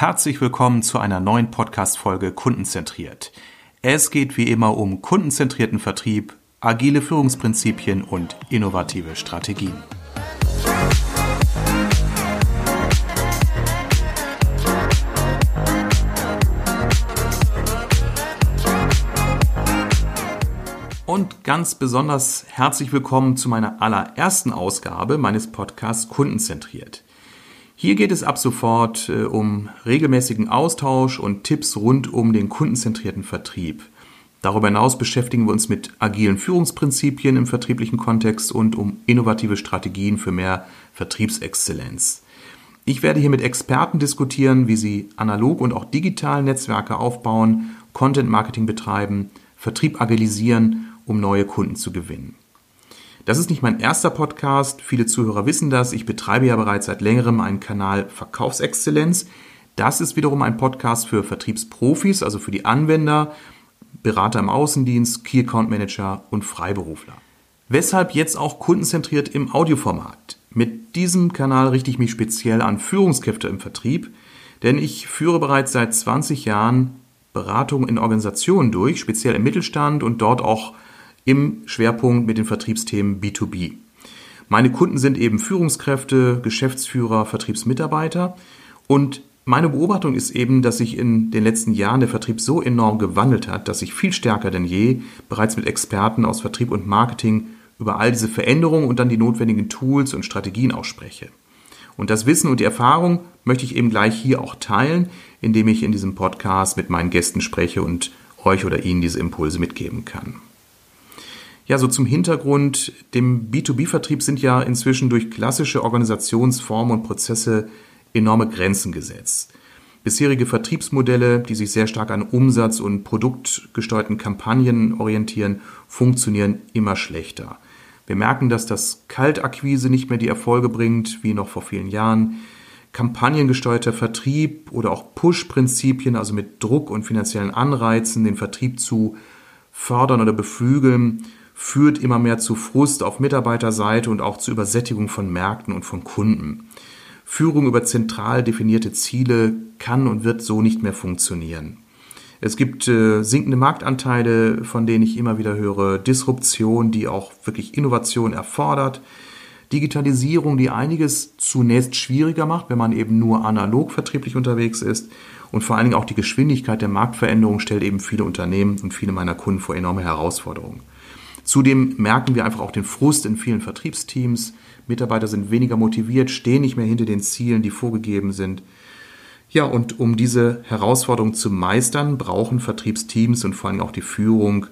Herzlich willkommen zu einer neuen Podcast-Folge Kundenzentriert. Es geht wie immer um kundenzentrierten Vertrieb, agile Führungsprinzipien und innovative Strategien. Und ganz besonders herzlich willkommen zu meiner allerersten Ausgabe meines Podcasts Kundenzentriert. Hier geht es ab sofort äh, um regelmäßigen Austausch und Tipps rund um den kundenzentrierten Vertrieb. Darüber hinaus beschäftigen wir uns mit agilen Führungsprinzipien im vertrieblichen Kontext und um innovative Strategien für mehr Vertriebsexzellenz. Ich werde hier mit Experten diskutieren, wie sie analog und auch digital Netzwerke aufbauen, Content Marketing betreiben, Vertrieb agilisieren, um neue Kunden zu gewinnen. Das ist nicht mein erster Podcast. Viele Zuhörer wissen das. Ich betreibe ja bereits seit längerem einen Kanal Verkaufsexzellenz. Das ist wiederum ein Podcast für Vertriebsprofis, also für die Anwender, Berater im Außendienst, Key Account Manager und Freiberufler. Weshalb jetzt auch kundenzentriert im Audioformat? Mit diesem Kanal richte ich mich speziell an Führungskräfte im Vertrieb, denn ich führe bereits seit 20 Jahren Beratungen in Organisationen durch, speziell im Mittelstand und dort auch im Schwerpunkt mit den Vertriebsthemen B2B. Meine Kunden sind eben Führungskräfte, Geschäftsführer, Vertriebsmitarbeiter und meine Beobachtung ist eben, dass sich in den letzten Jahren der Vertrieb so enorm gewandelt hat, dass ich viel stärker denn je bereits mit Experten aus Vertrieb und Marketing über all diese Veränderungen und dann die notwendigen Tools und Strategien ausspreche. Und das Wissen und die Erfahrung möchte ich eben gleich hier auch teilen, indem ich in diesem Podcast mit meinen Gästen spreche und euch oder ihnen diese Impulse mitgeben kann. Ja, so zum Hintergrund, dem B2B-Vertrieb sind ja inzwischen durch klassische Organisationsformen und Prozesse enorme Grenzen gesetzt. Bisherige Vertriebsmodelle, die sich sehr stark an Umsatz- und produktgesteuerten Kampagnen orientieren, funktionieren immer schlechter. Wir merken, dass das Kaltakquise nicht mehr die Erfolge bringt, wie noch vor vielen Jahren. Kampagnengesteuerter Vertrieb oder auch Push-Prinzipien, also mit Druck und finanziellen Anreizen, den Vertrieb zu fördern oder beflügeln, führt immer mehr zu Frust auf Mitarbeiterseite und auch zu Übersättigung von Märkten und von Kunden. Führung über zentral definierte Ziele kann und wird so nicht mehr funktionieren. Es gibt äh, sinkende Marktanteile, von denen ich immer wieder höre, Disruption, die auch wirklich Innovation erfordert, Digitalisierung, die einiges zunächst schwieriger macht, wenn man eben nur analog vertrieblich unterwegs ist und vor allen Dingen auch die Geschwindigkeit der Marktveränderung stellt eben viele Unternehmen und viele meiner Kunden vor enorme Herausforderungen. Zudem merken wir einfach auch den Frust in vielen Vertriebsteams. Mitarbeiter sind weniger motiviert, stehen nicht mehr hinter den Zielen, die vorgegeben sind. Ja, und um diese Herausforderung zu meistern, brauchen Vertriebsteams und vor allem auch die Führung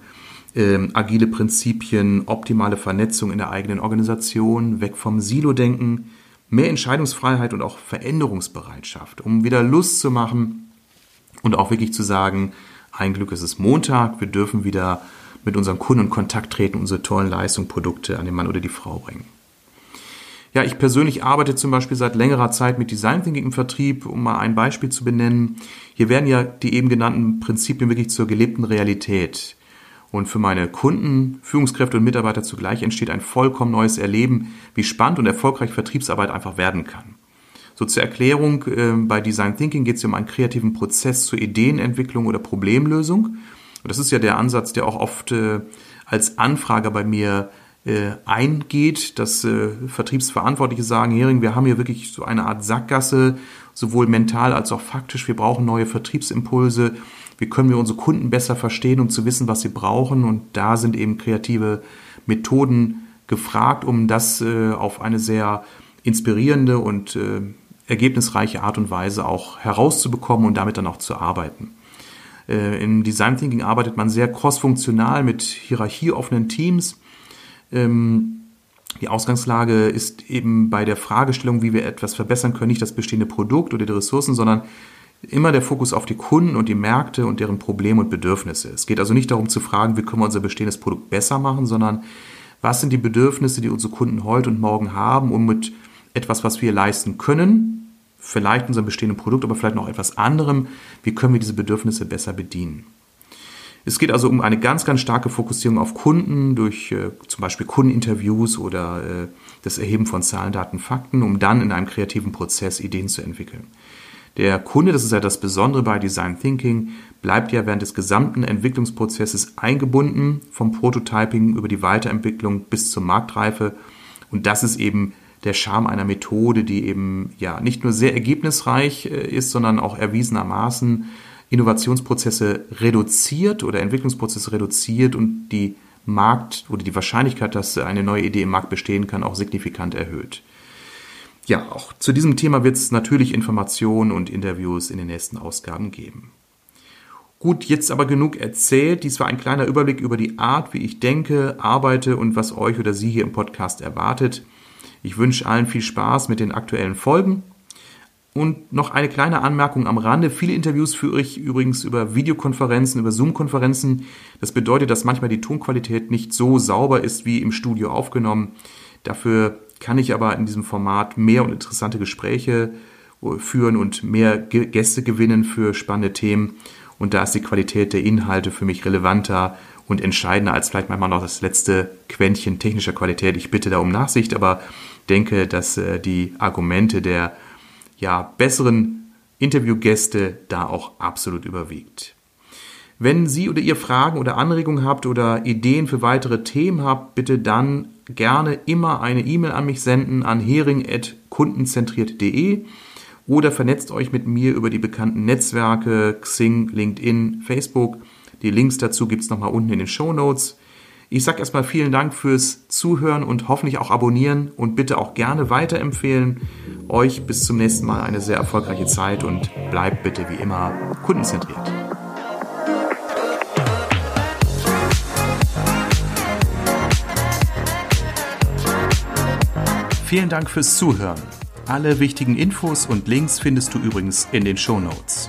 äh, agile Prinzipien, optimale Vernetzung in der eigenen Organisation, weg vom Silo-Denken, mehr Entscheidungsfreiheit und auch Veränderungsbereitschaft, um wieder Lust zu machen und auch wirklich zu sagen, ein Glück ist es Montag, wir dürfen wieder mit unseren Kunden in Kontakt treten, unsere tollen Leistungen, Produkte an den Mann oder die Frau bringen. Ja, ich persönlich arbeite zum Beispiel seit längerer Zeit mit Design Thinking im Vertrieb, um mal ein Beispiel zu benennen. Hier werden ja die eben genannten Prinzipien wirklich zur gelebten Realität. Und für meine Kunden, Führungskräfte und Mitarbeiter zugleich entsteht ein vollkommen neues Erleben, wie spannend und erfolgreich Vertriebsarbeit einfach werden kann. So zur Erklärung, äh, bei Design Thinking geht es um einen kreativen Prozess zur Ideenentwicklung oder Problemlösung. Und das ist ja der Ansatz, der auch oft äh, als Anfrage bei mir äh, eingeht, dass äh, Vertriebsverantwortliche sagen, Hering, wir haben hier wirklich so eine Art Sackgasse, sowohl mental als auch faktisch. Wir brauchen neue Vertriebsimpulse. Wie können wir unsere Kunden besser verstehen, um zu wissen, was sie brauchen? Und da sind eben kreative Methoden gefragt, um das äh, auf eine sehr inspirierende und äh, ergebnisreiche Art und Weise auch herauszubekommen und damit dann auch zu arbeiten. Äh, Im Design Thinking arbeitet man sehr crossfunktional mit hierarchieoffenen Teams. Ähm, die Ausgangslage ist eben bei der Fragestellung, wie wir etwas verbessern können, nicht das bestehende Produkt oder die Ressourcen, sondern immer der Fokus auf die Kunden und die Märkte und deren Probleme und Bedürfnisse. Es geht also nicht darum zu fragen, wie können wir unser bestehendes Produkt besser machen, sondern was sind die Bedürfnisse, die unsere Kunden heute und morgen haben, um mit etwas, was wir leisten können, vielleicht unserem bestehenden Produkt, aber vielleicht noch etwas anderem. Wie können wir diese Bedürfnisse besser bedienen? Es geht also um eine ganz, ganz starke Fokussierung auf Kunden durch äh, zum Beispiel Kundeninterviews oder äh, das Erheben von Zahlen, Daten, Fakten, um dann in einem kreativen Prozess Ideen zu entwickeln. Der Kunde, das ist ja das Besondere bei Design Thinking, bleibt ja während des gesamten Entwicklungsprozesses eingebunden, vom Prototyping über die Weiterentwicklung bis zur Marktreife. Und das ist eben der Charme einer Methode, die eben ja nicht nur sehr ergebnisreich äh, ist, sondern auch erwiesenermaßen Innovationsprozesse reduziert oder Entwicklungsprozesse reduziert und die Markt oder die Wahrscheinlichkeit, dass eine neue Idee im Markt bestehen kann, auch signifikant erhöht. Ja, auch zu diesem Thema wird es natürlich Informationen und Interviews in den nächsten Ausgaben geben. Gut, jetzt aber genug erzählt. Dies war ein kleiner Überblick über die Art, wie ich denke, arbeite und was euch oder Sie hier im Podcast erwartet. Ich wünsche allen viel Spaß mit den aktuellen Folgen. Und noch eine kleine Anmerkung am Rande. Viele Interviews führe ich übrigens über Videokonferenzen, über Zoom-Konferenzen. Das bedeutet, dass manchmal die Tonqualität nicht so sauber ist wie im Studio aufgenommen. Dafür kann ich aber in diesem Format mehr und interessante Gespräche äh, führen und mehr Gäste gewinnen für spannende Themen. Und da ist die Qualität der Inhalte für mich relevanter und entscheidender als vielleicht manchmal noch das letzte Quäntchen technischer Qualität. Ich bitte da um Nachsicht, aber denke, dass äh, die Argumente der ja, besseren Interviewgäste da auch absolut überwiegt. Wenn Sie oder ihr Fragen oder Anregungen habt oder Ideen für weitere Themen habt, bitte dann gerne immer eine E-Mail an mich senden an hering.kundenzentriert.de oder vernetzt euch mit mir über die bekannten Netzwerke Xing, LinkedIn, Facebook. Die Links dazu gibt es nochmal unten in den Show Notes. Ich sage erstmal vielen Dank fürs Zuhören und hoffentlich auch abonnieren und bitte auch gerne weiterempfehlen. Euch bis zum nächsten Mal eine sehr erfolgreiche Zeit und bleibt bitte wie immer kundenzentriert. Vielen Dank fürs Zuhören. Alle wichtigen Infos und Links findest du übrigens in den Show Notes.